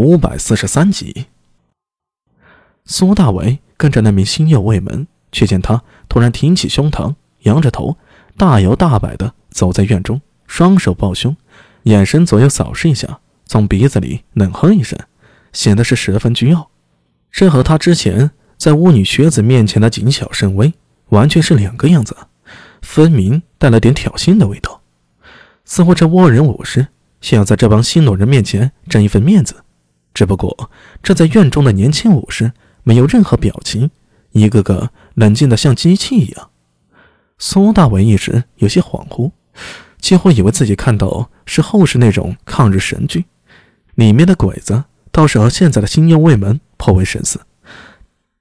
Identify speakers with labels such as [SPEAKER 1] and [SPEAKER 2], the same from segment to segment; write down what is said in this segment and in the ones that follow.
[SPEAKER 1] 五百四十三集。苏大伟跟着那名星佑卫门，却见他突然挺起胸膛，仰着头，大摇大摆地走在院中，双手抱胸，眼神左右扫视一下，从鼻子里冷哼一声，显得是十分倨傲。这和他之前在巫女学子面前的谨小慎微，完全是两个样子，分明带了点挑衅的味道，似乎这倭人武士想要在这帮新罗人面前争一份面子。只不过，这在院中的年轻武士没有任何表情，一个个冷静的像机器一样。苏大伟一时有些恍惚，几乎以为自己看到是后世那种抗日神剧，里面的鬼子倒是和现在的新右卫门颇为神似。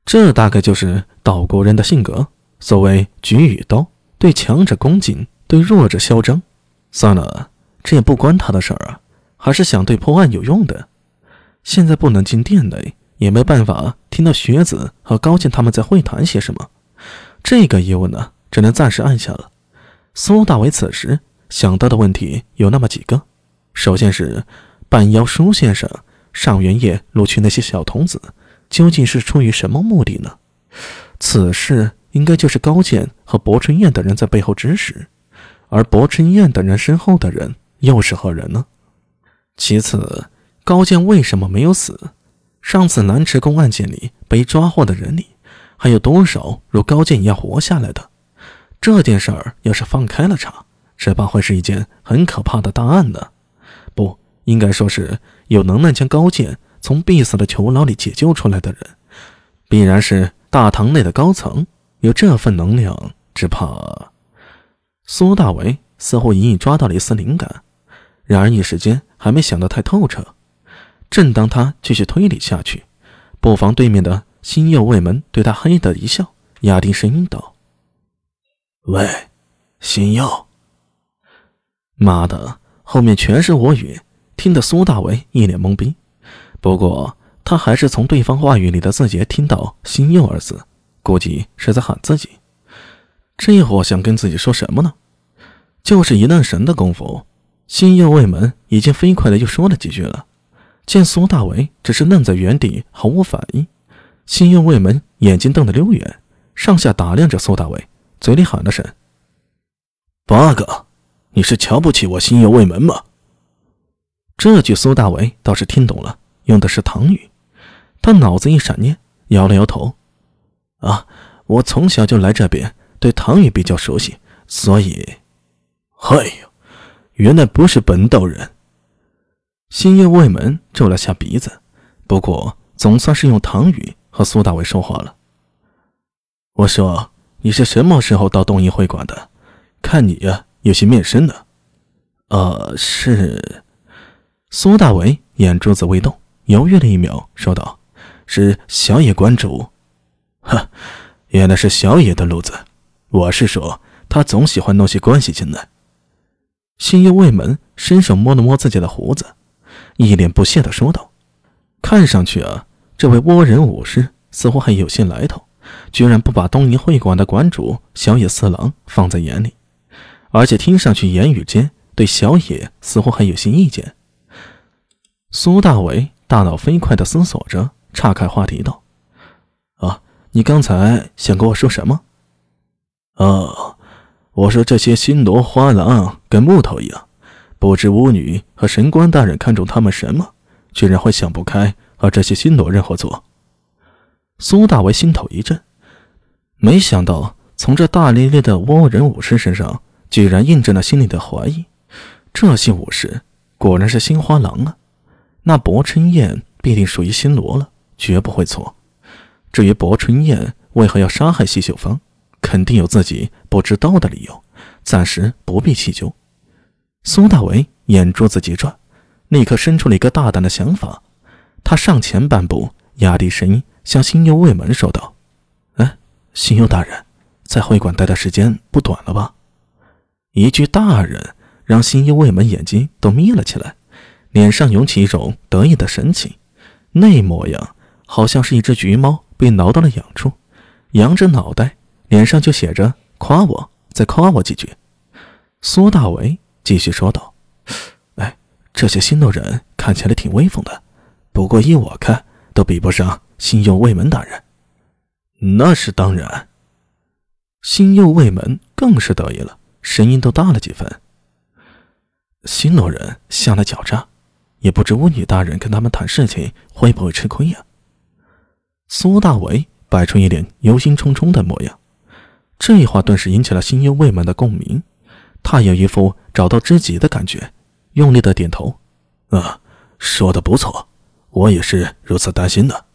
[SPEAKER 1] 这大概就是岛国人的性格，所谓举与刀，对强者恭敬，对弱者嚣张。算了，这也不关他的事儿啊，还是想对破案有用的。现在不能进店内，也没办法听到学子和高健他们在会谈些什么。这个疑问呢，只能暂时按下了。苏大伟此时想到的问题有那么几个：首先是半妖舒先生上元夜录取那些小童子，究竟是出于什么目的呢？此事应该就是高健和薄春燕等人在背后指使，而薄春燕等人身后的人又是何人呢？其次。高健为什么没有死？上次南池宫案件里被抓获的人里，还有多少如高健一样活下来的？这件事儿要是放开了查，只怕会是一件很可怕的大案呢。不应该说是有能耐将高健从必死的囚牢里解救出来的人，必然是大堂内的高层。有这份能量，只怕……苏大为似乎隐隐抓到了一丝灵感，然而一时间还没想得太透彻。正当他继续推理下去，不妨对面的星右卫门对他嘿的一笑，压低声音道：“
[SPEAKER 2] 喂，星右。”
[SPEAKER 1] 妈的，后面全是我语，听得苏大为一脸懵逼。不过他还是从对方话语里的字节听到“星右”二字，估计是在喊自己。这货想跟自己说什么呢？就是一愣神的功夫，星右卫门已经飞快的又说了几句了。见苏大为只是愣在原地，毫无反应，新右卫门眼睛瞪得溜圆，上下打量着苏大为，嘴里喊了声：“
[SPEAKER 2] 八哥，你是瞧不起我新右卫门吗？”
[SPEAKER 1] 这句苏大为倒是听懂了，用的是唐语。他脑子一闪念，摇了摇头：“啊，我从小就来这边，对唐语比较熟悉，所以……
[SPEAKER 2] 哎呦，原来不是本岛人。”
[SPEAKER 1] 新右卫门皱了下鼻子，不过总算是用唐语和苏大伟说话了。
[SPEAKER 2] 我说：“你是什么时候到东瀛会馆的？看你呀，有些面生的。”
[SPEAKER 1] 呃，是。苏大伟眼珠子微动，犹豫了一秒，说道：“是小野馆主。”
[SPEAKER 2] 哈，原来是小野的路子。我是说，他总喜欢弄些关系进来。
[SPEAKER 1] 新右卫门伸手摸了摸自己的胡子。一脸不屑地说道：“看上去啊，这位倭人武士似乎还有些来头，居然不把东瀛会馆的馆主小野四郎放在眼里，而且听上去言语间对小野似乎还有些意见。”苏大伟大脑飞快地思索着，岔开话题道：“啊，你刚才想跟我说什么？”“
[SPEAKER 2] 哦，我说这些新罗花郎跟木头一样。”不知巫女和神官大人看中他们什么，居然会想不开和这些新罗人合作。
[SPEAKER 1] 苏大为心头一震，没想到从这大咧咧的倭人武士身上，居然印证了心里的怀疑。这些武士果然是新花郎啊！那薄春燕必定属于新罗了，绝不会错。至于薄春燕为何要杀害西秀芳，肯定有自己不知道的理由，暂时不必细究。苏大为眼珠子急转，立刻生出了一个大胆的想法。他上前半步，压低声音向新右卫门说道：“哎，新右大人，在会馆待的时间不短了吧？”一句“大人”让新右卫门眼睛都眯了起来，脸上涌起一种得意的神情，那模样好像是一只橘猫被挠到了痒处，扬着脑袋，脸上就写着“夸我，再夸我几句。”苏大为。继续说道：“哎，这些新路人看起来挺威风的，
[SPEAKER 2] 不过依我看，都比不上新右卫门大人。
[SPEAKER 1] 那是当然。新右卫门更是得意了，声音都大了几分。新罗人向来狡诈，也不知巫女大人跟他们谈事情会不会吃亏呀？苏大为摆出一脸忧心忡忡的模样，这话顿时引起了新右卫门的共鸣。他有一副找到知己的感觉，用力的点头：“
[SPEAKER 2] 啊，说的不错，我也是如此担心的。”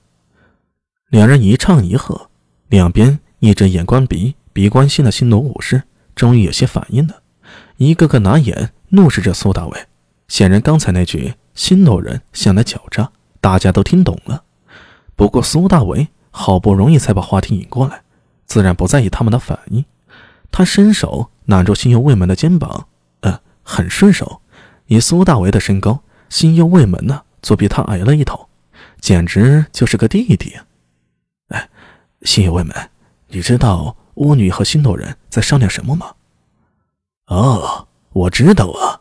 [SPEAKER 1] 两人一唱一和，两边一直眼观鼻、鼻观心的新罗武士终于有些反应了，一个个拿眼。怒视着苏大伟，显然刚才那句“新罗人向来狡诈”，大家都听懂了。不过苏大伟好不容易才把话题引过来，自然不在意他们的反应。他伸手揽住新右卫门的肩膀，呃，很顺手。以苏大为的身高，新右卫门呢，就比他矮了一头，简直就是个弟弟。
[SPEAKER 2] 哎，新右卫门，你知道巫女和新斗人在商量什么吗？
[SPEAKER 1] 哦。我知道啊，